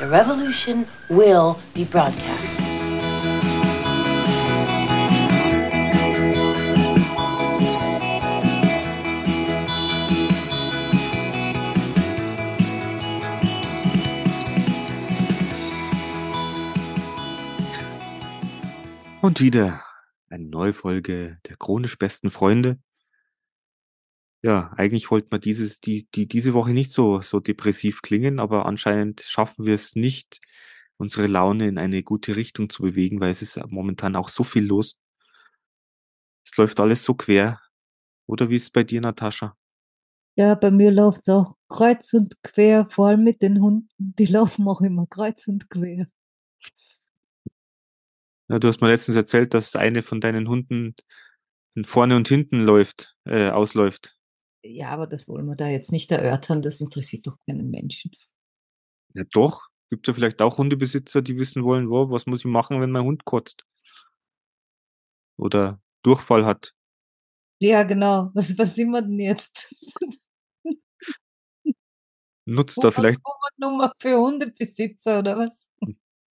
The revolution will be broadcast. Und wieder eine neue Folge der chronisch besten Freunde. Ja, eigentlich wollten wir dieses, die, die, diese Woche nicht so, so depressiv klingen, aber anscheinend schaffen wir es nicht, unsere Laune in eine gute Richtung zu bewegen, weil es ist momentan auch so viel los. Es läuft alles so quer. Oder wie ist es bei dir, Natascha? Ja, bei mir läuft es auch kreuz und quer, vor allem mit den Hunden. Die laufen auch immer kreuz und quer. Ja, du hast mir letztens erzählt, dass eine von deinen Hunden vorne und hinten läuft, äh, ausläuft. Ja, aber das wollen wir da jetzt nicht erörtern. Das interessiert doch keinen Menschen. Ja, doch. Gibt ja vielleicht auch Hundebesitzer, die wissen wollen, wo, was muss ich machen, wenn mein Hund kotzt? Oder Durchfall hat. Ja, genau. Was, was sind wir denn jetzt? Nutzt da vielleicht. Nummer für Hundebesitzer oder was?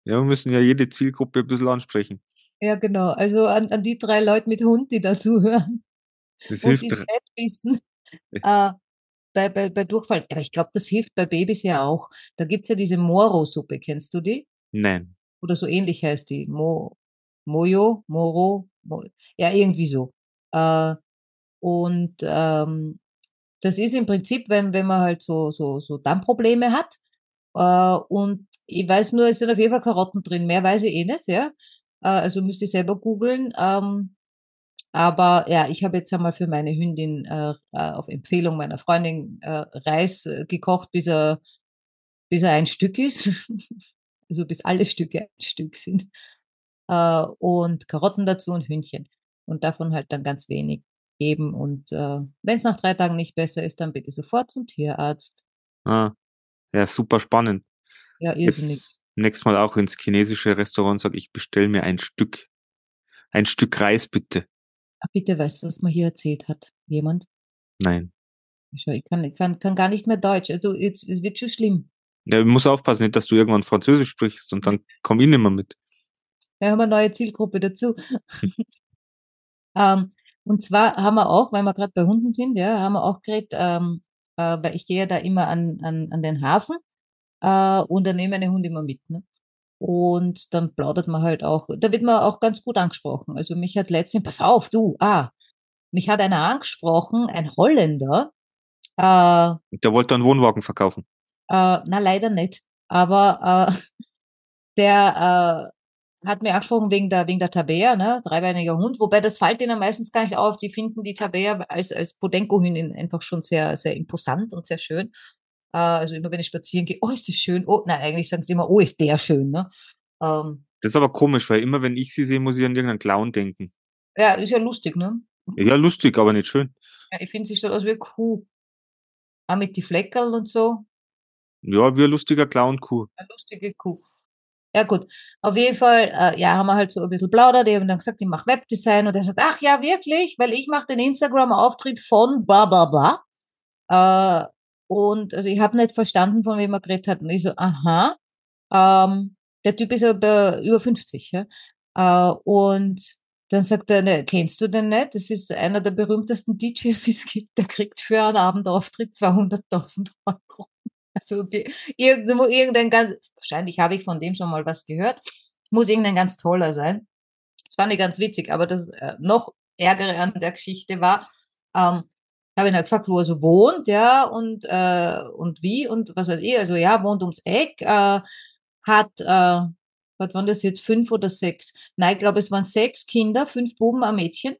Ja, wir müssen ja jede Zielgruppe ein bisschen ansprechen. Ja, genau. Also an, an die drei Leute mit Hund, die dazuhören. Das und hilft. die es nicht wissen. Äh, bei, bei, bei Durchfall. Aber ich glaube, das hilft bei Babys ja auch. Da gibt's ja diese Moro-Suppe. Kennst du die? Nein. Oder so ähnlich heißt die. Mo, Mojo, Moro, Mo, ja, irgendwie so. Äh, und ähm, das ist im Prinzip, wenn, wenn man halt so, so, so Darmprobleme hat. Äh, und ich weiß nur, es sind auf jeden Fall Karotten drin. Mehr weiß ich eh nicht, ja. Äh, also müsste ich selber googeln. Ähm, aber ja, ich habe jetzt einmal für meine Hündin äh, äh auf Empfehlung meiner Freundin äh, Reis äh, gekocht, bis er, bis er ein Stück ist. also bis alle Stücke ein Stück sind. Äh, und Karotten dazu und Hühnchen. Und davon halt dann ganz wenig geben. Und äh, wenn es nach drei Tagen nicht besser ist, dann bitte sofort zum Tierarzt. Ah, ja, super spannend. Ja, irrsinnig. Jetzt nächstes Mal auch ins chinesische Restaurant sage ich, bestell mir ein Stück, ein Stück Reis bitte. Ah, bitte, weißt du, was man hier erzählt hat? Jemand? Nein. Ich kann, ich kann, kann gar nicht mehr Deutsch. Also, jetzt, es wird schon schlimm. Ja, du musst aufpassen, nicht, dass du irgendwann Französisch sprichst und dann komm ich nicht mehr mit. Wir haben eine neue Zielgruppe dazu. ähm, und zwar haben wir auch, weil wir gerade bei Hunden sind, ja, haben wir auch geredet, ähm, äh, weil ich gehe ja da immer an, an, an den Hafen äh, und da nehme meine Hunde immer mit. Ne? Und dann plaudert man halt auch, da wird man auch ganz gut angesprochen. Also mich hat letztens, pass auf, du, ah, mich hat einer angesprochen, ein Holländer. Äh, Der wollte einen Wohnwagen verkaufen. Äh, na, leider nicht. Aber äh, der äh, hat mir angesprochen wegen der, wegen der Tabea, ne? dreibeiniger Hund, wobei das fällt ihnen meistens gar nicht auf. Die finden die Tabea als, als Podenco-Hündin einfach schon sehr, sehr imposant und sehr schön. Äh, also immer wenn ich spazieren gehe, oh, ist das schön. Oh, nein, eigentlich sagen sie immer, oh, ist der schön. Ne? Ähm, Das ist aber komisch, weil immer wenn ich sie sehe, muss ich an irgendeinen Clown denken. ja, ist ja lustig, ne? Ja, lustig, aber nicht schön. Ja, ich finde, sie schaut aus wie eine Kuh. Auch mit die Fleckerl und so. Ja, wie ein lustiger Clown-Kuh. Eine lustige Kuh. Ja gut, auf jeden Fall, äh, ja, haben wir halt so ein bisschen plaudert. Die haben dann gesagt, ich mache Webdesign und er sagt, ach ja, wirklich, weil ich mache den Instagram-Auftritt von bla bla bla. Äh, und also ich habe nicht verstanden, von wem er geredet hat. Und ich so, aha, ähm, der Typ ist aber über 50, ja. Äh, und dann sagt er, ne, kennst du den nicht? Das ist einer der berühmtesten DJs, die es gibt. Der kriegt für einen Abendauftritt 200.000 Euro. Also irgendwo irgendein ganz, wahrscheinlich habe ich von dem schon mal was gehört, muss irgendein ganz toller sein. Das fand ich ganz witzig, aber das äh, noch Ärgere an der Geschichte war, ähm, habe ihn halt gefragt, wo er so wohnt, ja, und, äh, und wie und was weiß ich, also ja, wohnt ums Eck, äh, hat, äh, was waren das jetzt, fünf oder sechs? Nein, ich glaube, es waren sechs Kinder, fünf Buben, ein Mädchen.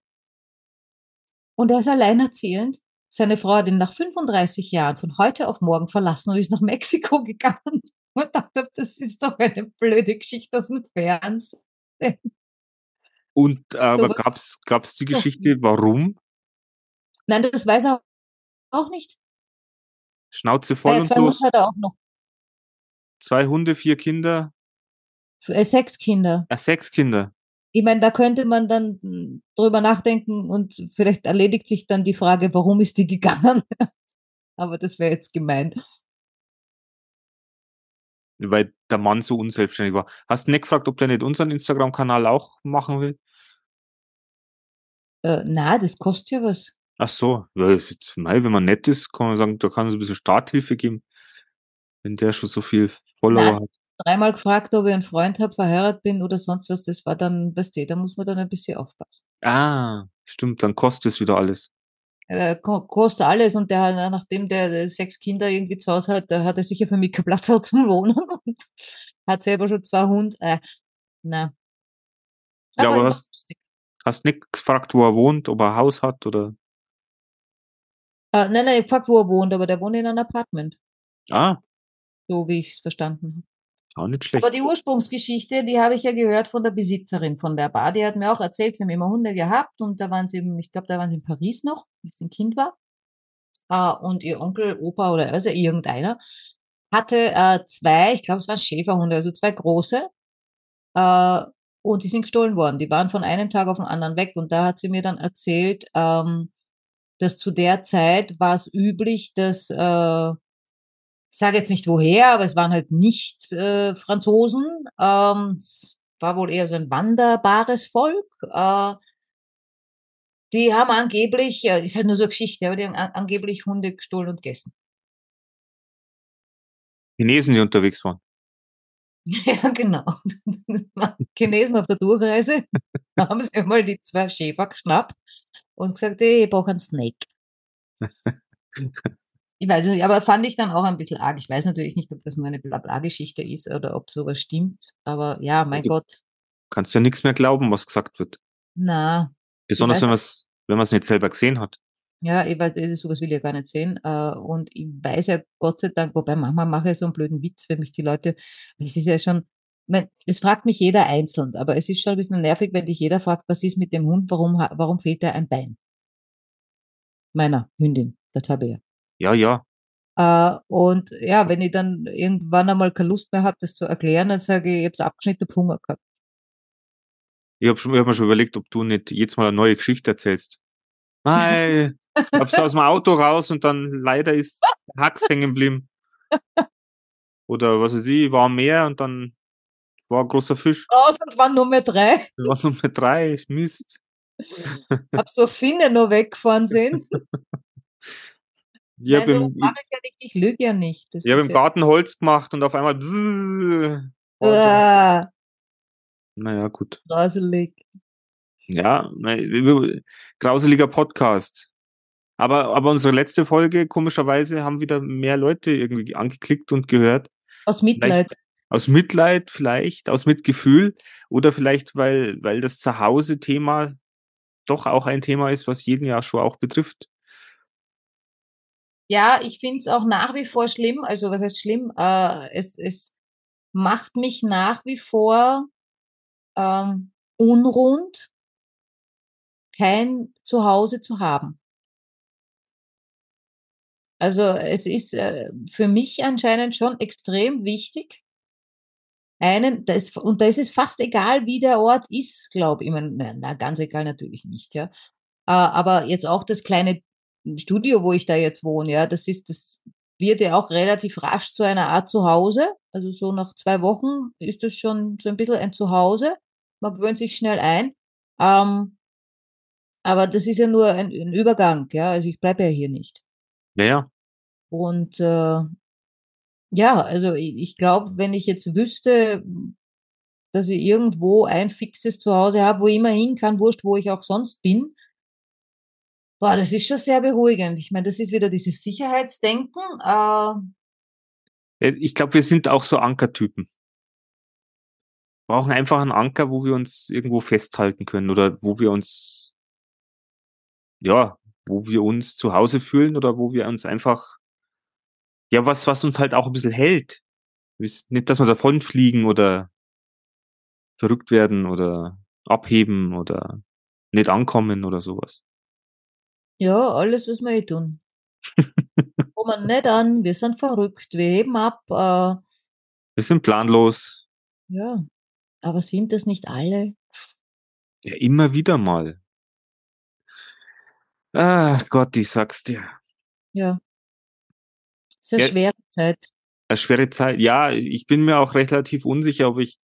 Und er ist alleinerziehend. Seine Frau hat ihn nach 35 Jahren von heute auf morgen verlassen und ist nach Mexiko gegangen. Und dachte, das ist doch eine blöde Geschichte aus dem Fernsehen. Und aber Sowas- gab's gab's die Geschichte, warum? Nein, das weiß er auch nicht. Schnauze voll Äh, und zwei los. Hunde hat er auch noch. Zwei Hunde, vier Kinder, Äh, sechs Kinder. äh, sechs Kinder. Ich meine, da könnte man dann hm, drüber nachdenken und vielleicht erledigt sich dann die Frage, warum ist die gegangen? Aber das wäre jetzt gemein. weil der Mann so unselbstständig war. Hast du nicht gefragt, ob der nicht unseren Instagram-Kanal auch machen will? Äh, na, das kostet ja was. Ach so, ja, mei, wenn man nett ist, kann man sagen, da kann es ein bisschen Starthilfe geben, wenn der schon so viel Follower hat. Dreimal gefragt, ob ich einen Freund habe, verheiratet bin oder sonst was. Das war dann, weißt du, da muss man dann ein bisschen aufpassen. Ah, stimmt, dann kostet es wieder alles. ko- kostet alles und der, hat- nachdem der, sechs Kinder irgendwie zu Hause hat, da hat er sicher für mich keinen Platz auch zum Wohnen und hat selber schon zwei Hunde. Äh, na. Ja, aber hast- lustig. Hast nicht gefragt, wo er wohnt, ob er ein Haus hat oder. Äh, nein, nein, ich gefragt, wo er wohnt, aber der wohnt in einem Apartment, Ah, so wie ich es verstanden habe. auch nicht schlecht. Aber die Ursprungsgeschichte, die habe ich ja gehört von der Besitzerin von der Bar. Die hat mir auch erzählt, sie haben immer Hunde gehabt und da waren sie, ich glaube, da waren sie in Paris noch, als sie ein Kind war. Äh, und ihr Onkel, Opa oder also irgendeiner hatte äh, zwei, ich glaube, es waren Schäferhunde, also zwei große. Äh, und die sind gestohlen worden. Die waren von einem Tag auf den anderen weg. Und da hat sie mir dann erzählt, ähm, dass zu der Zeit war es üblich, dass äh, ich sage jetzt nicht woher, aber es waren halt nicht äh, Franzosen. Ähm, es war wohl eher so ein wanderbares Volk. Äh, die haben angeblich, äh, ist halt nur so eine Geschichte, aber die haben an, angeblich Hunde gestohlen und gegessen. Chinesen, die unterwegs waren. Ja, genau. Chinesen auf der Durchreise haben sie mal die zwei Schäfer geschnappt und gesagt, hey, ich brauche einen Snake. Ich weiß nicht, aber fand ich dann auch ein bisschen arg. Ich weiß natürlich nicht, ob das nur eine Blabla-Geschichte ist oder ob sowas stimmt. Aber ja, mein Du- Gott, Kannst ja nichts mehr glauben, was gesagt wird. na, Besonders weiß wenn man nicht. es wenn man es nicht selber gesehen hat. Ja, ich weiß, das- sowas will ich ja gar nicht sehen. Äh, Und ich weiß ja Gott sei Dank, wobei manchmal mache ich so einen blöden Witz, wenn mich die Leute, es ist ja schon, es fragt mich jeder einzeln, aber es ist schon ein bisschen nervig, wenn dich jeder fragt, was ist mit dem Hund, warum, warum fehlt dir ein Bein? Meiner Hündin, der Tabea. Ja, ja. Äh, und ja, wenn ich dann irgendwann einmal keine Lust mehr habe, das zu erklären, dann sage ich, ich habe es abgeschnitten, hab Hunger gehabt. Ich habe ich hab mir schon überlegt, ob du nicht jetzt mal eine neue Geschichte erzählst. Nein, ich hab's aus dem Auto raus und dann leider ist der Hax hängen geblieben. Oder was weiß ich, war mehr und dann war ein großer Fisch. Raus und waren nur mehr drei. Waren Nummer drei, Mist. Hab so Finne noch weggefahren sehen. Ich habe im, ja nicht, ich lüge ja nicht. Das ich hab im Garten Holz gemacht und auf einmal. bzzz. Ah, Naja, gut. grauselig. Ja, ne, grauseliger Podcast. Aber, aber unsere letzte Folge, komischerweise, haben wieder mehr Leute irgendwie angeklickt und gehört. Aus Mitleid. Aus Mitleid vielleicht, aus Mitgefühl oder vielleicht, weil, weil das Zuhause-Thema doch auch ein Thema ist, was jeden ja schon auch betrifft. Ja, ich finde es auch nach wie vor schlimm. Also was heißt schlimm? Äh, es, es macht mich nach wie vor ähm, unrund, kein Zuhause zu haben. Also es ist äh, für mich anscheinend schon extrem wichtig, einen, das, und da ist es fast egal, wie der Ort ist, glaube ich. ich na, ganz egal natürlich nicht, ja. Äh, aber jetzt auch das kleine Studio, wo ich da jetzt wohne, ja, das ist, das wird ja auch relativ rasch zu einer Art Zuhause. Also so nach zwei Wochen ist das schon so ein bisschen ein Zuhause. Man gewöhnt sich schnell ein. Ähm, aber das ist ja nur ein, ein Übergang, ja. Also ich bleibe ja hier nicht. Naja, Und äh, ja, also ich, ich glaube, wenn ich jetzt wüsste, dass ich irgendwo ein fixes Zuhause habe, wo ich immer hin kann, wurscht, wo ich auch sonst bin, boah, das ist schon sehr beruhigend. Ich meine, das ist wieder dieses Sicherheitsdenken. Äh, Äh, ich glaube, wir sind auch so Ankertypen. Brauchen einfach einen Anker, wo wir uns irgendwo festhalten können oder wo wir uns, ja, wo wir uns zu Hause fühlen oder wo wir uns einfach, ja, was, was uns halt auch ein bisschen hält. Nicht, dass wir davonfliegen oder verrückt werden oder abheben oder nicht ankommen oder sowas. ja, alles, was wir eh tun. Kommen nicht an, wir sind verrückt, wir heben ab. Äh, Wir sind planlos. ja, aber sind das nicht alle? Ja, immer wieder mal. Ah, Gott, ich sag's dir. Ja. Sehr Ja. schwere Zeit. Eine schwere Zeit. Ja, ich bin mir auch relativ unsicher, ob ich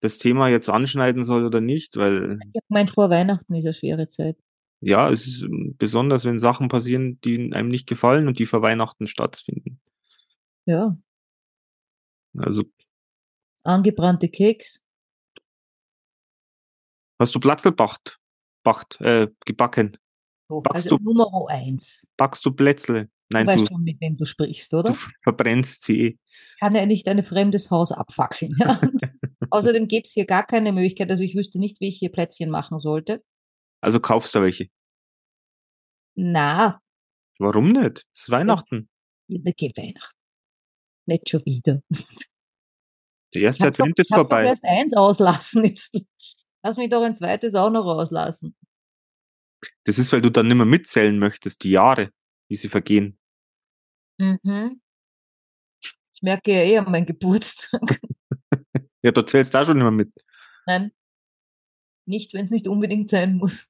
das Thema jetzt anschneiden soll oder nicht, weil. Ich gemeint, vor Weihnachten ist eine schwere Zeit. Ja, es ist ähm, besonders, wenn Sachen passieren, die einem nicht gefallen und die vor Weihnachten stattfinden. Ja. Also. Angebrannte Keks. Hast du Platzelbacht? Bacht, äh, gebacken? So, also du- Nummer eins. Backst du Plätzle? Nein, du weißt du, schon, mit wem du sprichst, du oder? verbrennst sie eh. Kann ja nicht ein fremdes Haus abfackeln. Ja? Außerdem gäbe es hier gar keine Möglichkeit. Also ich wüsste nicht, wie ich hier Plätzchen machen sollte. Also kaufst du welche. Na, Warum nicht? Es ist Weihnachten. da geht Weihnachten. Nicht schon wieder. Der Ich erste Advent ist ich vorbei. erst eins auslassen. Jetzt lass mich doch ein zweites auch noch rauslassen. Das ist, weil du dann nicht mehr mitzählen möchtest, die Jahre, wie sie vergehen. Mhm. Das merke ich ja eh an meinem Geburtstag. Ja, du zählst da schon nicht mehr mit. Nein. Nicht, wenn es nicht unbedingt sein muss.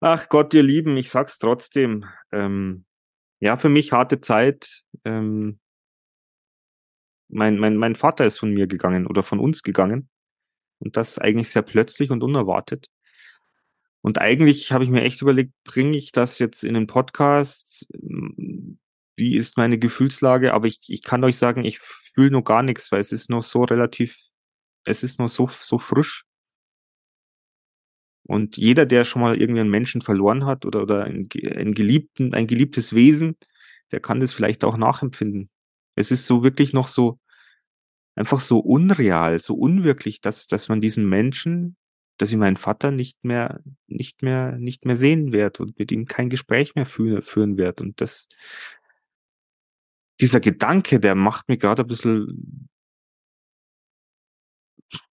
Ach Gott, ihr Lieben, ich sag's trotzdem. Ähm, ja, für mich harte Zeit. Ähm, mein, mein, mein Vater ist von mir gegangen oder von uns gegangen. Und das eigentlich sehr plötzlich und unerwartet. Und eigentlich habe ich mir echt überlegt, bringe ich das jetzt in den Podcast? Wie ist meine Gefühlslage? Aber ich, ich kann euch sagen, ich fühle noch gar nichts, weil es ist noch so relativ, es ist noch so, so frisch. Und jeder, der schon mal irgendwie einen Menschen verloren hat oder, oder einen geliebten, ein geliebtes Wesen, der kann das vielleicht auch nachempfinden. Es ist so wirklich noch so, einfach so unreal, so unwirklich, dass, dass man diesen Menschen, dass ich meinen Vater nicht mehr, nicht mehr, nicht mehr sehen werde und mit ihm kein Gespräch mehr führen, führen werde. Und das, dieser Gedanke, der macht mich gerade ein bisschen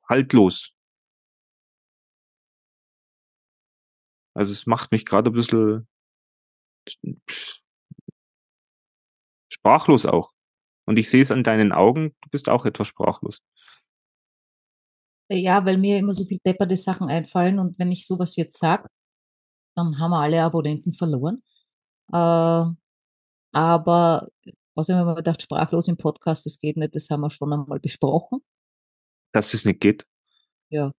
haltlos. Also es macht mich gerade ein bisschen sprachlos auch. Und ich sehe es an deinen Augen, du bist auch etwas sprachlos. Ja, weil mir immer so viel depperte Sachen einfallen und wenn ich sowas jetzt sage, dann haben wir alle Abonnenten verloren. Äh, aber außerdem haben wir gedacht, sprachlos im Podcast, das geht nicht, das haben wir schon einmal besprochen. Dass es nicht geht. Ja.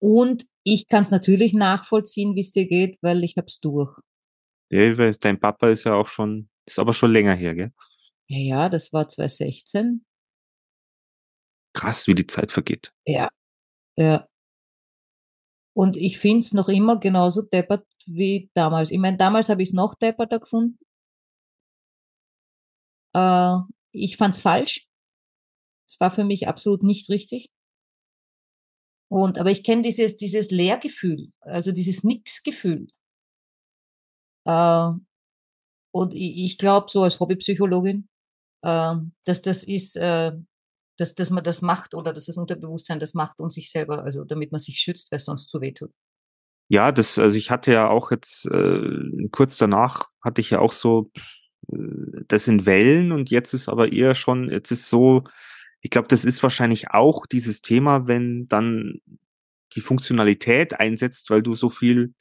Und ich kann es natürlich nachvollziehen, wie es dir geht, weil ich hab's durch. Ja, ich weiß, dein Papa ist ja auch schon, ist aber schon länger her, gell? Ja, ja, das war 2016. Krass, wie die Zeit vergeht. Ja. Ja. Und ich find's noch immer genauso deppert wie damals. Ich meine, damals habe ich es noch depperter gefunden. Äh, ich fand's falsch. Es war für mich absolut nicht richtig. Und, aber ich kenne dieses, dieses Leergefühl, also dieses Nix-Gefühl. Äh, und ich, ich glaube, so als Hobbypsychologin, äh, dass das ist, äh, dass, dass man das macht oder dass das Unterbewusstsein das macht und sich selber, also damit man sich schützt, weil es sonst zu weh tut. Ja, das, also ich hatte ja auch jetzt, äh, kurz danach hatte ich ja auch so äh, das in Wellen und jetzt ist aber eher schon, jetzt ist so, ich glaube, das ist wahrscheinlich auch dieses Thema, wenn dann die Funktionalität einsetzt, weil du so viel,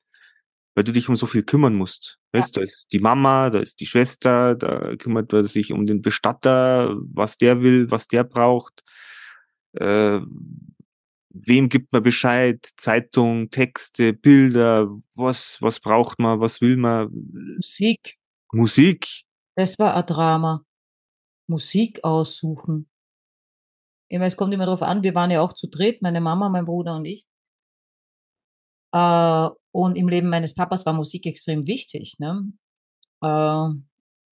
weil du dich um so viel kümmern musst. Weißt, da ist die Mama, da ist die Schwester, da kümmert man sich um den Bestatter, was der will, was der braucht. Äh, wem gibt man Bescheid? Zeitung, Texte, Bilder, was, was braucht man, was will man? Musik, Musik. das war ein Drama. Musik aussuchen. Ich meine, es kommt immer darauf an, wir waren ja auch zu dritt, meine Mama, mein Bruder und ich. Äh, und im Leben meines Papas war Musik extrem wichtig. Ne? Äh,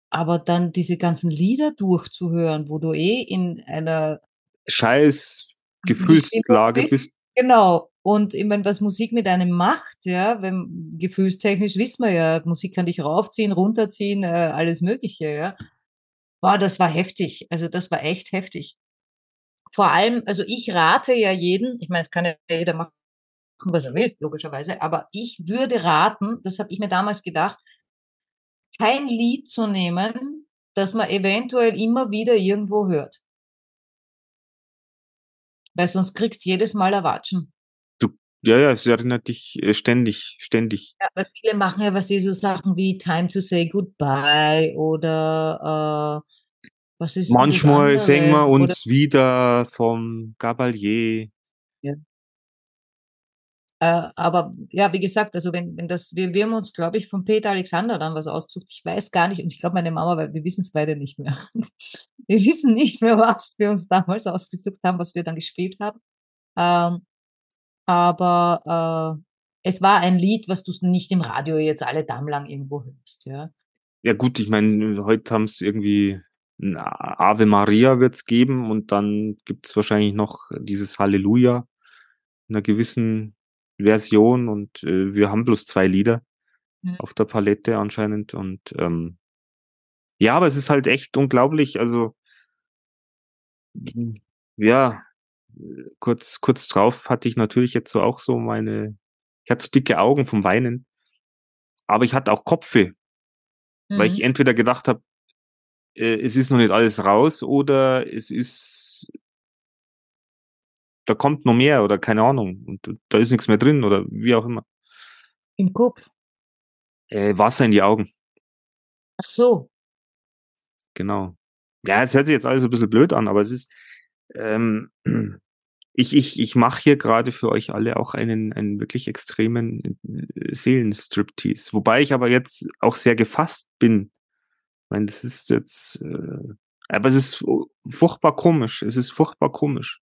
aber dann diese ganzen Lieder durchzuhören, wo du eh in einer Scheiß Gefühlslage bist. bist. Genau. Und ich meine, was Musik mit einem macht, ja, wenn gefühlstechnisch wissen wir ja, Musik kann dich raufziehen, runterziehen, äh, alles Mögliche, ja. Boah, das war heftig. Also das war echt heftig. Vor allem, also ich rate ja jeden, ich meine, es kann ja jeder machen, was er will, logischerweise, aber ich würde raten, das habe ich mir damals gedacht, kein Lied zu nehmen, das man eventuell immer wieder irgendwo hört. Weil sonst kriegst du jedes Mal Erwatschen. Ja, ja, es erinnert dich äh, ständig, ständig. Ja, weil viele machen ja, was die so Sachen wie Time to say goodbye oder Was ist Manchmal sehen wir Oder uns wieder vom Gabalier. Äh, aber ja, wie gesagt, also wenn, wenn das, wir, wir haben uns, glaube ich, von Peter Alexander dann was ausgesucht. Ich weiß gar nicht, und ich glaube meine Mama, weil wir wissen es beide nicht mehr. Wir wissen nicht mehr, was wir uns damals ausgesucht haben, was wir dann gespielt haben. Ähm, aber äh, es war ein Lied, was du nicht im Radio jetzt alle Damen lang irgendwo hörst, ja. Ja gut, ich meine, heute haben es irgendwie Ave Maria wird's geben und dann gibt's wahrscheinlich noch dieses Halleluja in einer gewissen Version und äh, wir haben bloß zwei Lieder Hm. auf der Palette anscheinend und ähm, ja, aber es ist halt echt unglaublich, also ja, kurz kurz drauf hatte ich natürlich jetzt so auch so meine ich hatte so dicke Augen vom Weinen, aber ich hatte auch Kopfweh, weil ich Mhm. entweder gedacht habe, äh, es ist noch nicht alles raus oder es ist da kommt noch mehr oder keine Ahnung und da ist nichts mehr drin oder wie auch immer. Im Kopf. Äh, Wasser in die Augen, Ach so. genau. Ja, es hört sich jetzt alles ein bisschen blöd an, aber es ist ähm, ich ich ich mache hier gerade für euch alle auch einen einen wirklich extremen äh, Seelenstriptease, wobei ich aber jetzt auch sehr gefasst bin. Ich meine, das ist jetzt äh, aber es ist fu furchtbar komisch. Es ist furchtbar komisch.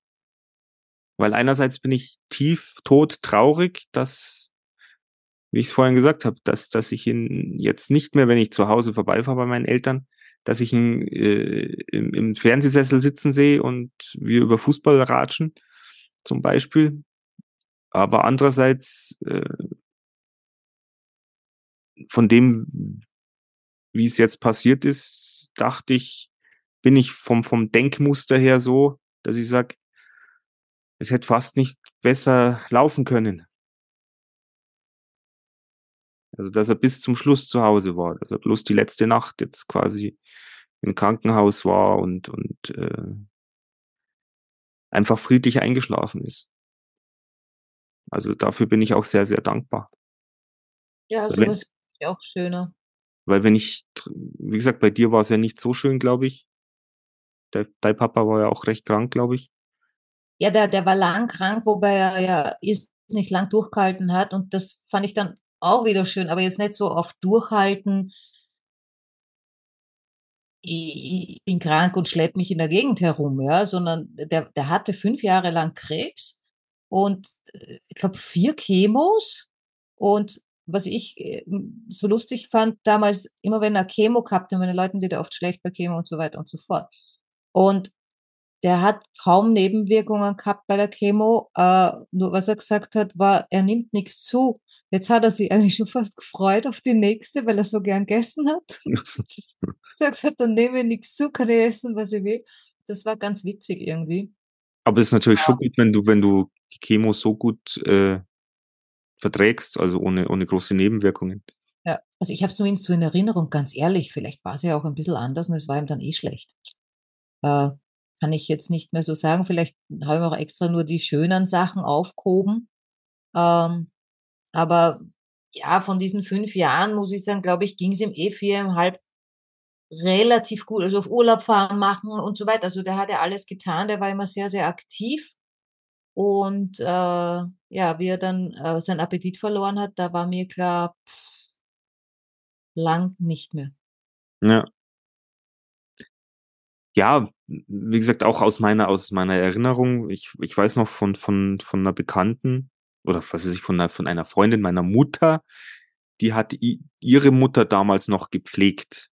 Weil einerseits bin ich tief tot traurig, dass wie ich es vorhin gesagt habe, dass dass ich ihn jetzt nicht mehr, wenn ich zu Hause vorbeifahre bei meinen Eltern, dass ich ihn äh, im im Fernsehsessel sitzen sehe und wir über Fußball ratschen, zum Beispiel. Aber andererseits äh von dem, wie es jetzt passiert ist, dachte ich bin ich vom vom Denkmuster her so, dass ich sage es hätte fast nicht besser laufen können. Also, dass er bis zum Schluss zu Hause war, dass er bloß die letzte Nacht jetzt quasi im Krankenhaus war und und äh einfach friedlich eingeschlafen ist. Also, dafür bin ich auch sehr, sehr dankbar. Ja, Weil so wenn was finde ich auch schöner. weil wenn ich wie gesagt, bei dir war's ja nicht so schön, glaube ich. Dei dein Papa war ja auch recht krank, glaube ich. Ja, der der war lang krank, wobei er ja irrsinnig lang durchgehalten hat und das fand ich dann auch wieder schön, aber jetzt nicht so auf durchhalten ich bin krank und schleppe mich in der Gegend herum, ja, sondern der der hatte 5 Jahre lang Krebs und, äh, ich glaube 4 Chemos und was ich, äh, so lustig fand damals, immer wenn er Chemo gehabt hat, meinen Leuten wird ja oft schlecht bei Chemo und so weiter und so fort. Und der hat kaum Nebenwirkungen gehabt bei der Chemo, äh, nur was er gesagt hat, war, er nimmt nix zu. Jetzt hat er sich eigentlich schon fast gefreut auf die nächste, weil er so gern gegessen hat. Gesagt hat: „Dann nehme ich nix zu, kann ich essen, was ich will.“ Das war ganz witzig irgendwie. Aber es ist natürlich Ja. schon gut, wenn du wenn du die Chemo so gut, äh, verträgst, also ohne ohne große Nebenwirkungen. Ja, also ich habe es zumindest so in Erinnerung, ganz ehrlich, vielleicht war's ja auch ein bisschen anders und es war ihm dann eh schlecht. Äh, kann ich jetzt nicht mehr so sagen. Vielleicht habe ich auch extra nur die schönen Sachen aufgehoben. Ähm, aber ja, von diesen 5 Jahren, muss ich sagen, glaube ich, ging's ihm eh 4,5 relativ gut. Also auf Urlaub fahren, machen und so weiter. Also der hat ja alles getan, der war immer sehr, sehr aktiv. Und, äh, ja, wie er dann, äh, seinen Appetit verloren hat, da war mir klar, lang nicht mehr. Ja. Ja, wie gesagt, auch aus meiner aus meiner Erinnerung, ich ich weiß noch von von von 'ner Bekannten oder was weiß ich, von 'ner von einer Freundin meiner Mutter, die hat ihre Mutter damals noch gepflegt.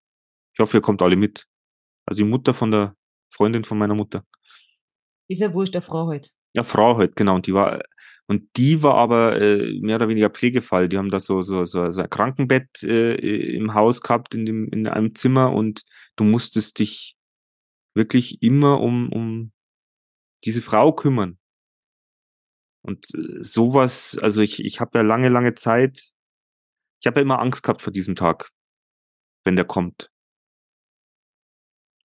Ich hoffe, ihr kommt alle mit. Also, die Mutter von der Freundin von meiner Mutter. Ist ja wurscht, der Frau halt. Ja, Frau halt, genau. Und die war und die war aber, äh, mehr oder weniger Pflegefall. Die haben da so so so so ein Krankenbett, äh, im Haus gehabt in dem in einem Zimmer und du musstest dich wirklich immer um um diese Frau kümmern. Und, äh, so was also, ich ich habe ja lange, lange Zeit ich habe ja immer Angst gehabt vor diesem Tag, wenn der kommt.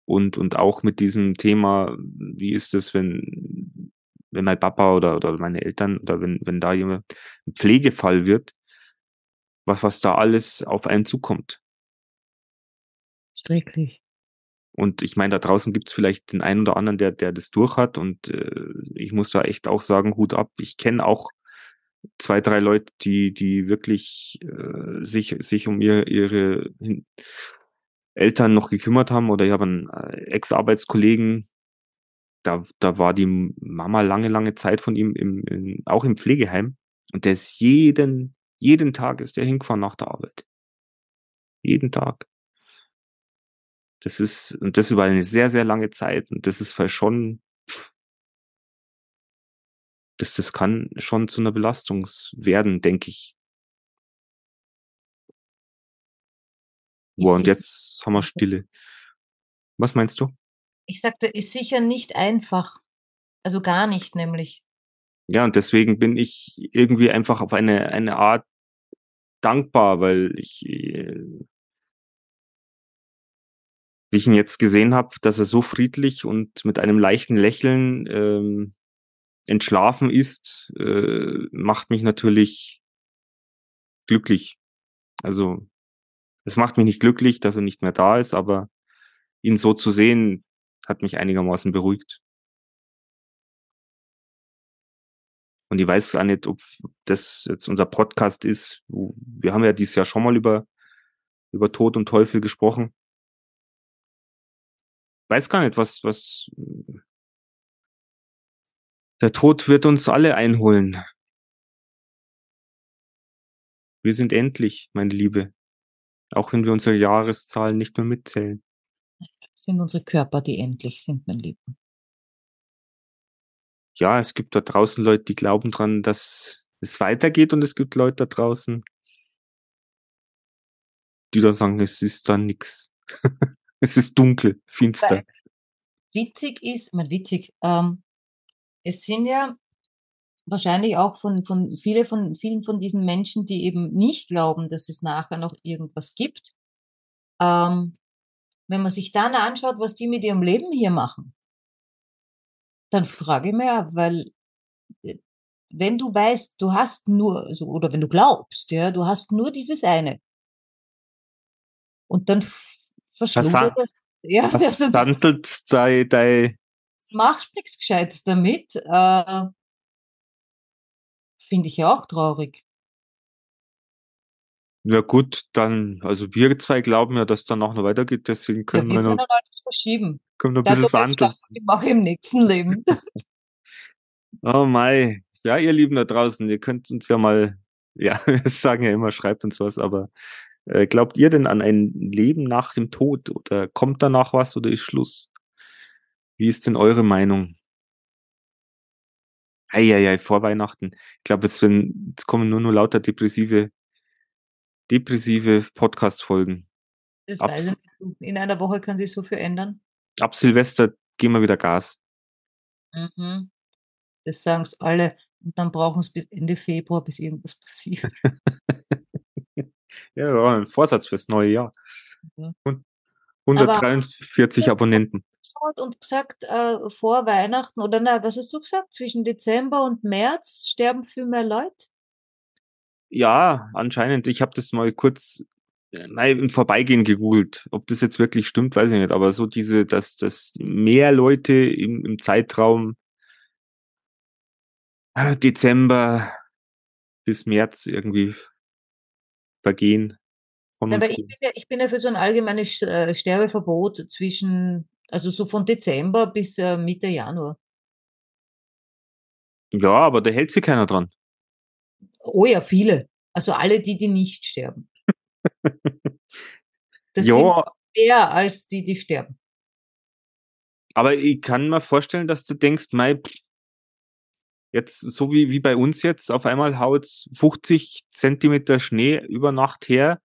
Und und auch mit diesem Thema, wie ist es, wenn wenn mein Papa oder oder meine Eltern oder wenn wenn da jemand 'n Pflegefall wird, was was da alles auf einen zukommt. Schrecklich. Und ich meine, da draußen gibt es vielleicht den einen oder anderen, der, der das durch hat. Und äh, ich muss da echt auch sagen, Hut ab. Ich kenne auch zwei, drei Leute, die, die wirklich äh, sich, sich um ihr, ihre Eltern noch gekümmert haben. Oder ich habe einen äh, Ex-Arbeitskollegen, da, da war die Mama lange, lange Zeit von ihm im, im, auch im Pflegeheim. Und der ist jeden, jeden Tag ist der hingefahren nach der Arbeit. Jeden Tag. Das ist, und das über eine sehr, sehr lange Zeit. Und das ist schon, das, das kann schon zu einer Belastung werden, denke ich. Boah, und jetzt haben wir Stille. Was meinst du? Ich sagte, ist sicher nicht einfach. Also gar nicht, nämlich. Ja, und deswegen bin ich irgendwie einfach auf eine, eine Art dankbar, weil ich äh, wie ich ihn jetzt gesehen habe, dass er so friedlich und mit einem leichten Lächeln ähm, entschlafen ist, äh, macht mich natürlich glücklich. Also es macht mich nicht glücklich, dass er nicht mehr da ist, aber ihn so zu sehen, hat mich einigermaßen beruhigt. Und ich weiß auch nicht, ob das jetzt unser Podcast ist. Wir haben ja dieses Jahr schon mal über, über Tod und Teufel gesprochen weiß gar nicht, was, was, der Tod wird uns alle einholen. Wir sind endlich, meine Liebe. Auch wenn wir unsere Jahreszahlen nicht mehr mitzählen. sind unsere Körper, die endlich sind, mein Lieber. Ja, es gibt da draußen Leute, die glauben dran, dass es weitergeht und es gibt Leute da draußen, die da sagen, es ist dann nix. Es ist dunkel, finster. Weil witzig ist, mal witzig, ähm, es sind ja wahrscheinlich auch von, von viele von vielen von diesen Menschen, die eben nicht glauben, dass es nachher noch irgendwas gibt. Ähm, wenn man sich dann anschaut, was die mit ihrem Leben hier machen, dann frage ich ja, weil äh, wenn du weißt, du hast nur, also, oder wenn du glaubst, ja, du hast nur dieses eine. Und dann verschluckt. Ja, was sandelt dein, dein machst nichts Gescheites damit. Äh, Finde ich ja auch traurig. Ja gut, dann, also wir zwei glauben ja, dass danach noch weitergeht, deswegen können ja, wir, wir können noch, alles verschieben. Können wir ein bisschen sandeln. Die mache ich im nächsten Leben. oh mei. Ja, ihr Lieben da draußen, ihr könnt uns ja mal, ja, wir sagen ja immer, schreibt uns was, aber glaubt ihr denn an ein Leben nach dem Tod oder kommt danach was oder ist Schluss? Wie ist denn eure Meinung? Eieiei, vor Weihnachten. Ich glaube, es, es kommen nur noch lauter depressive, depressive Podcast-Folgen. Das Ab, weiß ich In einer Woche kann sich so viel ändern. Ab Silvester gehen wir wieder Gas. Mhm. Das sagen es alle. Und dann brauchen es bis Ende Februar, bis irgendwas passiert. Ja, ein Vorsatz fürs neue Jahr. Mhm. Und 143 Aber Abonnenten. Und gesagt, äh, vor Weihnachten, oder na, was hast du gesagt? Zwischen Dezember und März sterben viel mehr Leute? Ja, anscheinend. Ich habe das mal kurz äh, im Vorbeigehen gegoogelt. Ob das jetzt wirklich stimmt, weiß ich nicht. Aber so diese, dass, dass mehr Leute im, im Zeitraum äh, Dezember bis März irgendwie vergehen. Von Aber ich bin, ja, ich bin ja für so ein allgemeines äh, Sterbeverbot zwischen, also so von Dezember bis äh, Mitte Januar. Ja, aber da hält sich keiner dran. Oh ja, viele. Also alle die, die nicht sterben. Das ja. sind mehr als die, die sterben. Aber ich kann mir vorstellen, dass du denkst, mei, jetzt, so wie, wie bei uns jetzt, auf einmal haut 50 Zentimeter Schnee über Nacht her.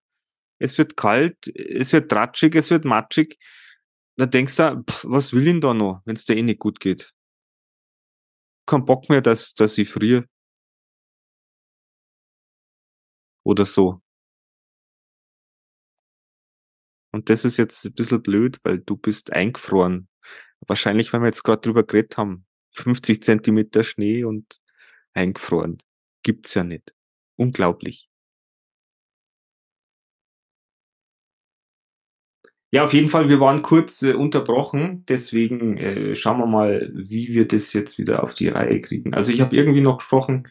Es wird kalt, es wird tratschig, es wird matschig. Da denkst du, pff, was will ihn da noch, wenn es dir eh nicht gut geht? Kein Bock mehr, dass, dass ich friere. Oder so. Und das ist jetzt ein bisschen blöd, weil du bist eingefroren. Wahrscheinlich, weil wir jetzt gerade drüber geredet haben. 50 Zentimeter Schnee und eingefroren. Gibt's ja nicht. Unglaublich. Ja, auf jeden Fall, wir waren kurz äh, unterbrochen, deswegen äh, schauen wir mal, wie wir das jetzt wieder auf die Reihe kriegen. Also ich habe irgendwie noch gesprochen,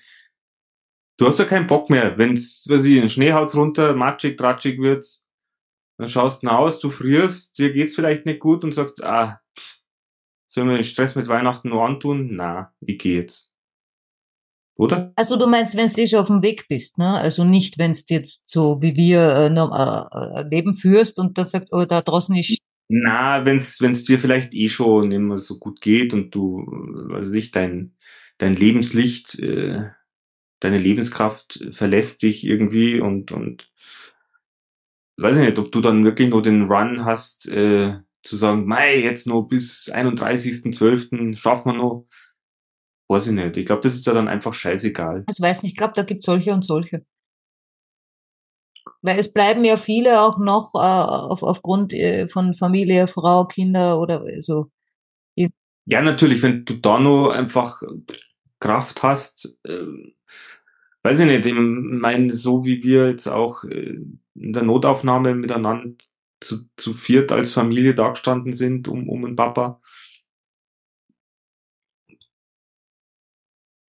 du hast ja keinen Bock mehr, wenn's, was ich, ein Schneehaus runter, matschig, tratschig wird's, dann schaust du aus, du frierst, dir geht's vielleicht nicht gut und sagst, ah, sollen wir den Stress mit Weihnachten nur antun? Na, ich geh jetzt. Oder? Also du meinst, wenn du schon auf dem Weg bist, ne? Also nicht, wenn du jetzt so wie wir äh, noch, äh, äh, Leben führst und dann sagst, oh, da draußen ist. Na, wenn's wenn's dir vielleicht eh schon immer so gut geht und du, weiß ich, dein dein Lebenslicht, äh, deine Lebenskraft verlässt dich irgendwie und und weiß ich nicht, ob du dann wirklich nur den Run hast, äh, zu sagen, mei, jetzt nur bis 31.12. schaffen wir noch Weiß ich nicht. Ich glaube, das ist ja dann einfach scheißegal. Ich weiß nicht, ich glaube, da gibt solche und solche. Weil es bleiben ja viele auch noch äh, auf, aufgrund äh, von Familie, Frau, Kinder oder so. Ja, natürlich, wenn du da nur einfach Kraft hast, äh, weiß ich nicht, ich meine, so wie wir jetzt auch äh, in der Notaufnahme miteinander zu, zu viert als Familie dagestanden sind, um, um einen Papa,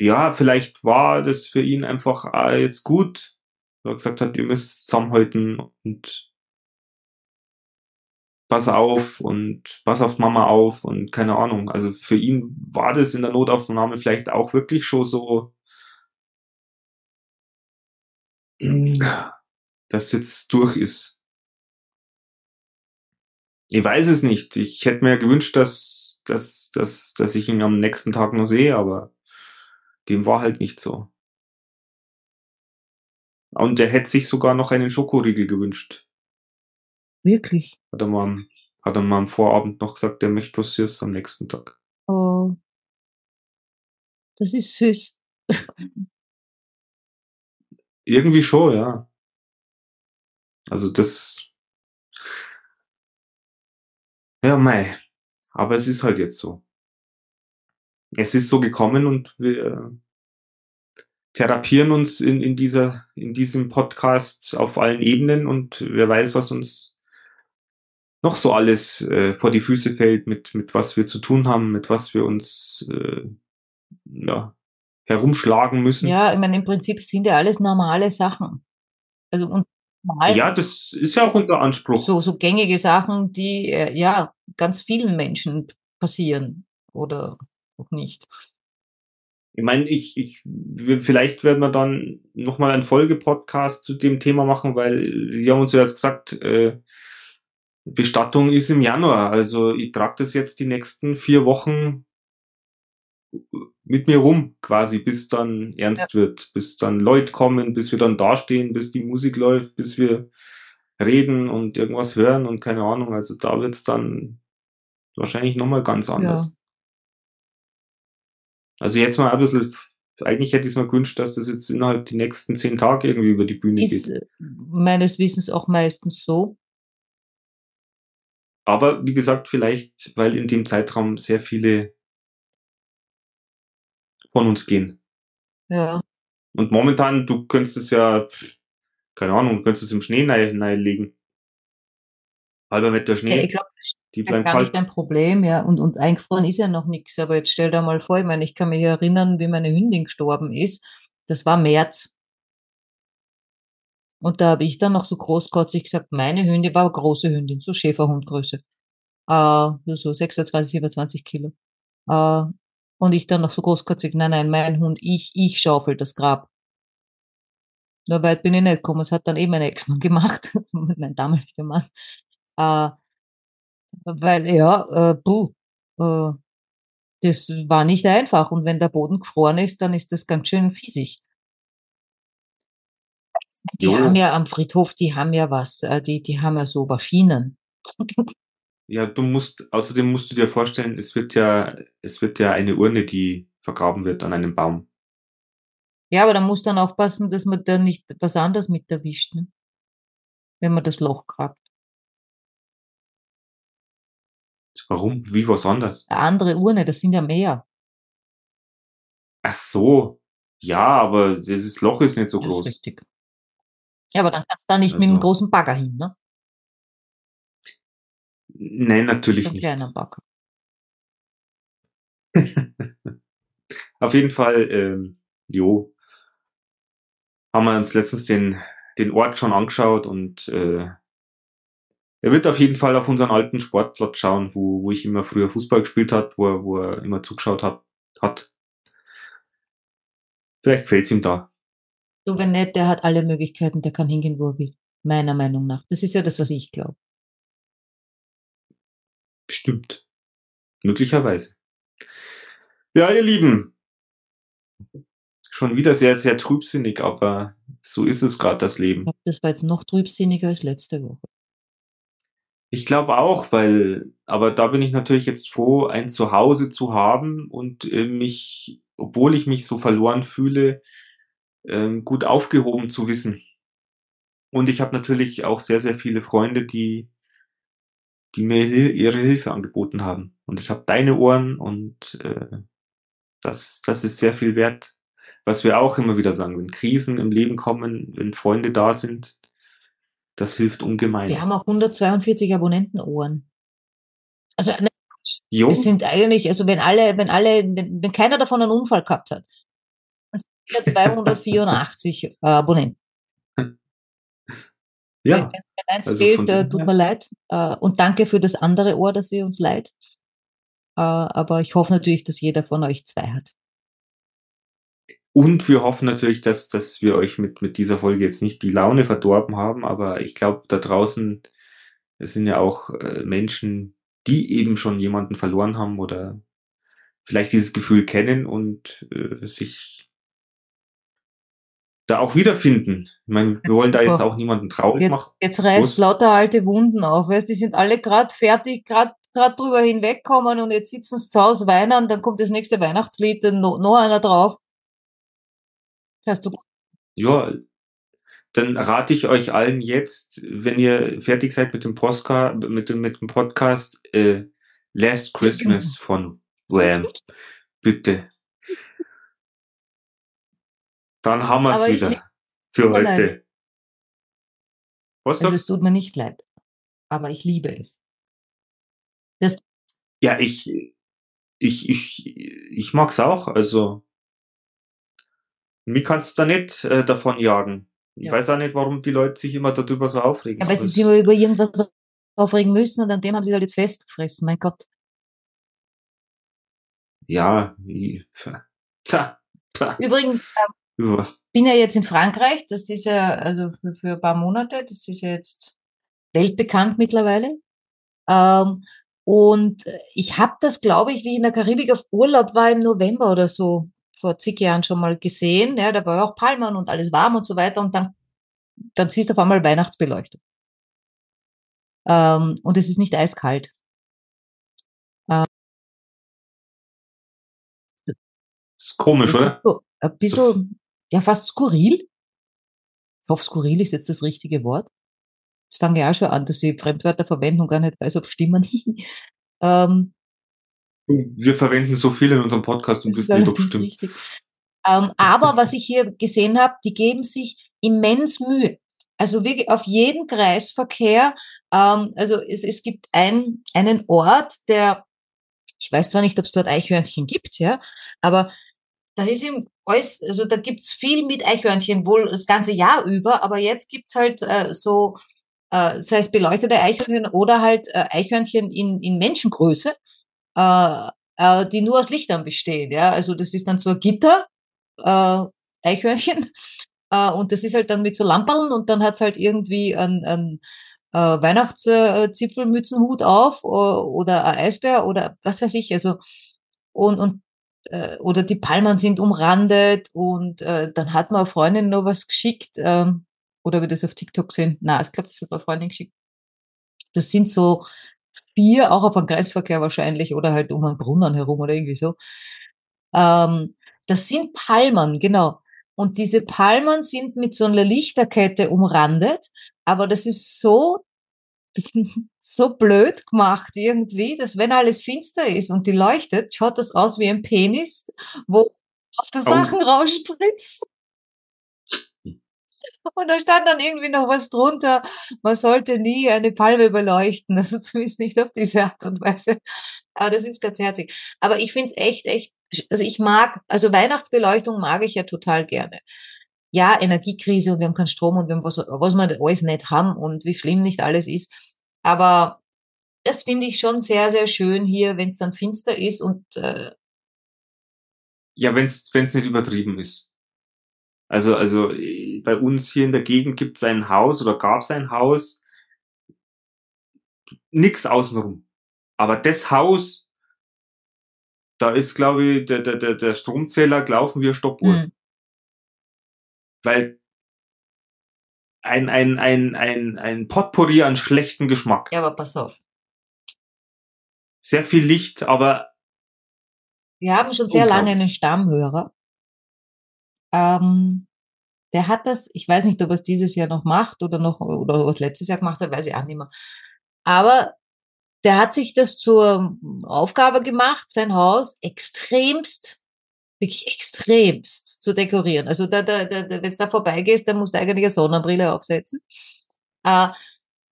ja, vielleicht war das für ihn einfach äh, jetzt gut, weil er gesagt hat, ihr müsst zusammenhalten und pass auf und pass auf Mama auf und keine Ahnung. Also für ihn war das in der Notaufnahme vielleicht auch wirklich schon so, dass jetzt durch ist. Ich weiß es nicht. Ich hätte mir gewünscht, dass, dass, dass, dass ich ihn am nächsten Tag noch sehe, aber dem war halt nicht so. Und er hätte sich sogar noch einen Schokoriegel gewünscht. Wirklich? Hat er mal am, hat er mal am Vorabend noch gesagt, er möchte was Süßes am nächsten Tag. Oh. Das ist süß. Irgendwie schon, ja. Also das. Ja, mei. Aber es ist halt jetzt so es ist so gekommen und wir therapieren uns in, in dieser, in diesem Podcast auf allen Ebenen und wer weiß, was uns noch so alles äh, vor die Füße fällt, mit, mit was wir zu tun haben, mit was wir uns äh, ja, herumschlagen müssen. Ja, ich meine, im Prinzip sind ja alles normale Sachen. Also und normal, Ja, das ist ja auch unser Anspruch. So, so gängige Sachen, die äh, ja ganz vielen Menschen passieren oder auch nicht. Ich meine, ich, ich, vielleicht werden wir dann nochmal einen Folgepodcast zu dem Thema machen, weil die haben uns ja jetzt gesagt, äh, Bestattung ist im Januar. Also ich trage das jetzt die nächsten vier Wochen mit mir rum, quasi, bis dann ernst ja. wird, bis dann Leute kommen, bis wir dann dastehen, bis die Musik läuft, bis wir reden und irgendwas hören und keine Ahnung. Also da wird's dann wahrscheinlich nochmal ganz anders. Ja. Also jetzt mal ein bisschen, eigentlich hätte ich es mir gewünscht, dass das jetzt innerhalb die nächsten zehn Tage irgendwie über die Bühne ist geht. Äh, meines Wissens auch meistens so. Aber wie gesagt, vielleicht, weil in dem Zeitraum sehr viele von uns gehen. Ja. Und momentan, du könntest es ja, keine Ahnung, du könntest es im Schnee legen. Halber Meter Schnee. Ja, ich glaube, die bleiben gar kalt. nicht ein Problem, ja. Und, und eingefroren ist ja noch nichts. Aber jetzt stell dir mal vor, ich meine, ich kann mich erinnern, wie meine Hündin gestorben ist. Das war März. Und da habe ich dann noch so großkotzig gesagt, meine Hündin war eine große Hündin, so Schäferhundgröße. Äh, so 26, 27 Kilo. Äh, und ich dann noch so großkotzig, nein, nein, mein Hund, ich, ich schaufel das Grab. Nur weit bin ich nicht gekommen. Das hat dann eben mein Ex-Mann gemacht, mein damaliger Mann. Äh, weil, ja, äh, puh, äh, das war nicht einfach. Und wenn der Boden gefroren ist, dann ist das ganz schön fiesig. Die jo. haben ja am Friedhof, die haben ja was, äh, die, die haben ja so Maschinen. Ja, du musst, außerdem musst du dir vorstellen, es wird ja, es wird ja eine Urne, die vergraben wird an einem Baum. Ja, aber da muss dann aufpassen, dass man da nicht was anderes mit erwischt, ne? wenn man das Loch grabt. Warum? Wie was anderes? Eine andere Urne, das sind ja mehr. Ach so. Ja, aber dieses Loch ist nicht so das groß. Ist richtig. Ja, aber dann kannst du da nicht also. mit einem großen Bagger hin, ne? Nein, natürlich Ein nicht. kleiner Bagger. Auf jeden Fall, ähm, jo, haben wir uns letztens den, den Ort schon angeschaut und äh, er wird auf jeden Fall auf unseren alten Sportplatz schauen, wo, wo ich immer früher Fußball gespielt hat, wo er, wo er immer zugeschaut hat. hat. Vielleicht gefällt's ihm da. Du, wenn nicht, der hat alle Möglichkeiten, der kann hingehen, wo er will. Meiner Meinung nach. Das ist ja das, was ich glaube. Bestimmt. Möglicherweise. Ja, ihr Lieben. Schon wieder sehr, sehr trübsinnig, aber so ist es gerade das Ich Leben. glaube, das war jetzt noch trübsinniger als letzte Woche. Ich glaube auch, weil, aber da bin ich natürlich jetzt froh, ein Zuhause zu haben und äh, mich, obwohl ich mich so verloren fühle, ähm, gut aufgehoben zu wissen. Und ich habe natürlich auch sehr, sehr viele Freunde, die, die mir ihre Hilfe angeboten haben. Und ich habe deine Ohren und äh, das, das ist sehr viel wert. Was wir auch immer wieder sagen, wenn Krisen im Leben kommen, wenn Freunde da sind, das hilft ungemein. Wir haben auch 142 Abonnentenohren. Also ne, Jo, es sind eigentlich, also wenn alle, wenn alle, wenn, wenn keiner davon einen Unfall gehabt hat, dann sind wir 284 äh, Abonnenten. Wenn, ja, wenn wenn eins also fehlt, äh, tut mir leid. Äh, und danke für das andere Ohr, dass ihr uns leid. Äh, aber ich hoffe natürlich, dass jeder von euch zwei hat. Und wir hoffen natürlich, dass, dass wir euch mit, mit dieser Folge jetzt nicht die Laune verdorben haben, aber ich glaube, da draußen sind ja auch äh, Menschen, die eben schon jemanden verloren haben oder vielleicht dieses Gefühl kennen und äh, sich da auch wiederfinden. Ich meine, wir wollen da jetzt super. auch niemanden traurig Jetzt, machen. jetzt reißt Prost. lauter alte Wunden auf. Weißt, die sind alle gerade fertig, gerade gerade drüber hinwegkommen und jetzt sitzen sie zu Hause weinen, dann kommt das nächste Weihnachtslied, dann noch, noch einer drauf. Das heißt, du Ja, dann rate ich euch allen jetzt, wenn ihr fertig seid mit dem Postka mit dem, mit dem Podcast, äh, Last Christmas von Wham. Bitte. Dann haben wir es wieder für heute. leid. Was also es sagst tut mir nicht leid. Aber ich liebe es. Das, Ja, ich, ich, ich, ich mag's auch. Also, mich kannst du da nicht äh, davon jagen. Ich Ja. weiß auch nicht, warum die Leute sich immer darüber so aufregen. ja, weil sie sich immer über irgendwas aufregen müssen und an dem haben sie halt jetzt festgefressen. Mein Gott. ja, ich, tja, tja, Übrigens, ähm, bin ja jetzt in Frankreich. Das ist ja also für, für ein paar Monate. Das ist ja jetzt weltbekannt mittlerweile. Ähm, und ich habe das, glaube ich, wie ich in der Karibik auf Urlaub war im November oder so vor zig Jahren schon mal gesehen. Ja, da war ja auch Palmen und alles warm und so weiter. Und dann, dann siehst du auf einmal Weihnachtsbeleuchtung. Ähm, und es ist nicht eiskalt. ist komisch, ist oder? so ein bisschen, ja, fast skurril. Ich hoffe, skurril ist jetzt das richtige Wort. Jetzt fange ich auch schon an, dass ich Fremdwörter verwende und gar nicht weiß, ob es stimmen. ähm, Wir verwenden so viel in unserem Podcast und das wissen nicht, ob allerdings stimmt. richtig. Ähm, aber was ich hier gesehen habe, die geben sich immens Mühe. Also wirklich auf jeden Kreisverkehr. Ähm, also es, es gibt ein, einen Ort, der, ich weiß zwar nicht, ob es dort Eichhörnchen gibt, ja, aber da ist eben alles, also da gibt's viel mit Eichhörnchen, wohl das ganze Jahr über, aber jetzt gibt's halt äh, so, äh, sei es beleuchtete Eichhörnchen oder halt äh, Eichhörnchen in, in Menschengröße, äh, äh, die nur aus Lichtern bestehen. Ja? Also das ist dann so ein Gitter, äh, Eichhörnchen, äh, und das ist halt dann mit so Lamperln und dann hat's halt irgendwie ein, ein äh, Weihnachtszipfelmützenhut auf äh, oder ein Eisbär oder was weiß ich. Also und, und äh, oder die Palmen sind umrandet und äh, dann hat mir eine Freundin noch was geschickt ähm, oder wir das auf TikTok gesehen. Na, ich glaube, das hat eine Freundin geschickt. Das sind so vier, auch auf einem Kreisverkehr wahrscheinlich oder halt um einen Brunnen herum oder irgendwie so. Ähm, das sind Palmen, genau. Und diese Palmen sind mit so einer Lichterkette umrandet, aber das ist so so blöd gemacht irgendwie, dass wenn alles finster ist und die leuchtet, schaut das aus wie ein Penis, wo auf der. Sachen rausspritzt. Und da stand dann irgendwie noch was drunter, man sollte nie eine Palme beleuchten, also zumindest nicht auf diese Art und Weise. Aber das ist ganz herzig. Aber ich finde es echt, echt, also ich mag, also Weihnachtsbeleuchtung mag ich ja total gerne. Ja, Energiekrise und wir haben keinen Strom und wir haben was, was wir alles nicht haben und wie schlimm nicht alles ist. Aber das finde ich schon sehr, sehr schön hier, wenn es dann finster ist und äh, Ja, wenn es nicht übertrieben ist. Also, also bei uns hier in der Gegend gibt es ein Haus oder gab es ein Haus, nix außenrum. Aber das Haus, da ist, glaube ich, der, der, der, der Stromzähler gelaufen wie Stoppuhr. hm, Weil ein, ein, ein, ein, ein Potpourri an schlechten Geschmack. ja, aber pass auf. Sehr viel Licht, aber Wir haben schon sehr lange einen Stammhörer. Ähm, der hat das, ich weiß nicht, ob er es dieses Jahr noch macht oder noch, oder was letztes Jahr gemacht hat, weiß ich auch nicht mehr. Aber der hat sich das zur Aufgabe gemacht, sein Haus extremst, wirklich extremst zu dekorieren. Also da, da, da, wenn du da vorbeigehst, dann musst du eigentlich eine Sonnenbrille aufsetzen. Äh,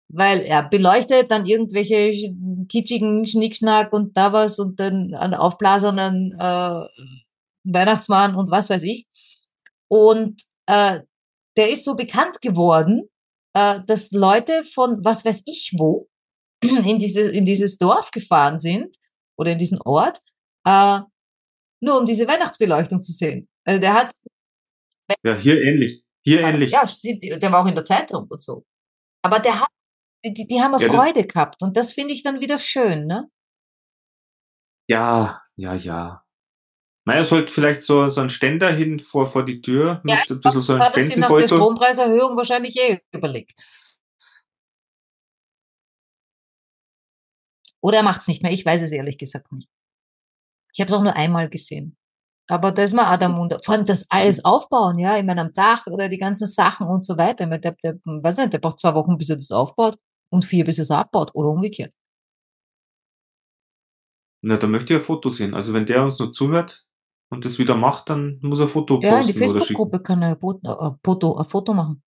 weil er beleuchtet dann irgendwelche sch- kitschigen Schnickschnack und da was und dann an Aufblasern an äh, Weihnachtsmann und was weiß ich. Und äh, der ist so bekannt geworden, äh, dass Leute von was weiß ich wo in dieses, in dieses Dorf gefahren sind oder in diesen Ort, äh, nur um diese Weihnachtsbeleuchtung zu sehen. Also der hat, ja, hier ähnlich. Hier ähnlich. ja, der war auch in der Zeitung und so. Aber der hat, die, die haben eine Ja, Freude gehabt und das finde ich dann wieder schön, ne? Ja, ja, ja. Naja, sollte vielleicht so, so ein Ständer hin vor, vor die Tür mit Ja, ein bisschen so das ein hat er sich nach der. Strompreiserhöhung wahrscheinlich eh überlegt. Oder er macht es nicht mehr. Ich weiß es ehrlich gesagt nicht. Ich habe es auch nur einmal gesehen. Aber da ist mir auch der Mund. Vor allem das alles aufbauen, ja, ich meine am Dach oder die ganzen Sachen und so weiter. Der, der, weiß nicht, der braucht zwei Wochen, bis er das aufbaut und vier, bis er es abbaut oder umgekehrt. Na, da möchte ich ein Foto sehen. Also wenn der uns nur zuhört und das wieder macht, dann muss er ein Foto Ja, in die posten oder schicken. Facebook-Gruppe kann er ein Foto, ein Foto, ein Foto machen.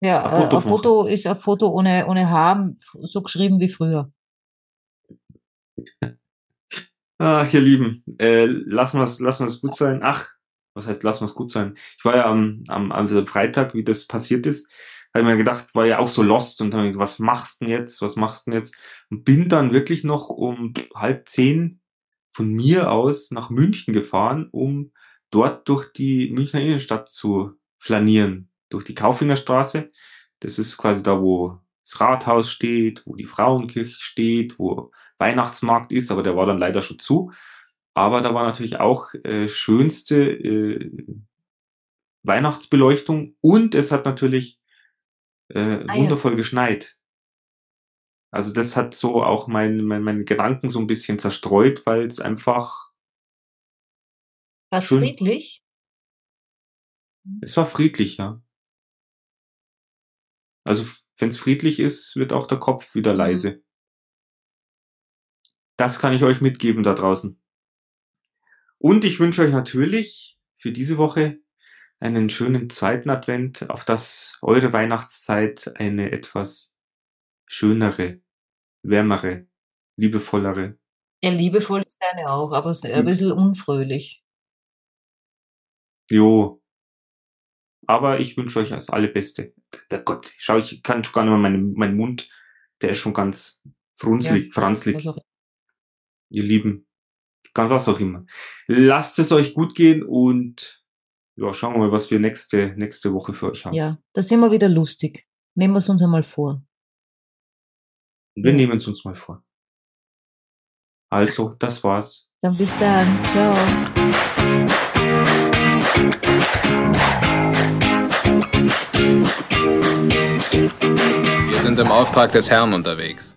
Ja, Ein äh, Foto ein Foto ist ein Foto ohne, ohne Haar, so geschrieben wie früher. Ach, ihr Lieben, äh, lassen wir es lassen wir's gut sein. Ach, was heißt lassen wir es gut sein? Ich war ja am, am, am Freitag, wie das passiert ist, habe ich mir gedacht, war ja auch so lost und dann, was machst du denn jetzt? Was machst du denn jetzt? Und bin dann wirklich noch um halb zehn von mir aus nach München gefahren, um dort durch die Münchner Innenstadt zu flanieren. Durch die Kaufingerstraße. Das ist quasi da, wo das Rathaus steht, wo die Frauenkirche steht, wo Weihnachtsmarkt ist, aber der war dann leider schon zu. Aber da war natürlich auch äh, schönste äh, Weihnachtsbeleuchtung und es hat natürlich äh, Ah, ja. wundervoll geschneit. Also das hat so auch mein, mein, meine Gedanken so ein bisschen zerstreut, weil es einfach, War Schön. friedlich? es war friedlich, ja. Also wenn es friedlich ist, wird auch der Kopf wieder Mhm. leise. Das kann ich euch mitgeben da draußen. Und ich wünsche euch natürlich für diese Woche einen schönen zweiten Advent, auf dass eure Weihnachtszeit eine etwas schönere, wärmere, liebevollere. Ja, liebevoll ist deine auch, aber ein Hm. bisschen unfröhlich. Jo. Aber ich wünsche euch das Allerbeste. Der Gott, schau, ich kann schon gar nicht mehr meinen, meinen Mund, der ist schon ganz frunzlig, franzlig. Was auch- ihr Lieben, ganz was auch immer. Lasst es euch gut gehen und ja, schauen wir mal, was wir nächste, nächste Woche für euch haben. Ja, da sind wir wieder lustig. Nehmen wir es uns einmal vor. Wir Ja. nehmen es uns mal vor. Also, das war's. Dann bis dann. Ciao. Wir sind im Auftrag des Herrn unterwegs.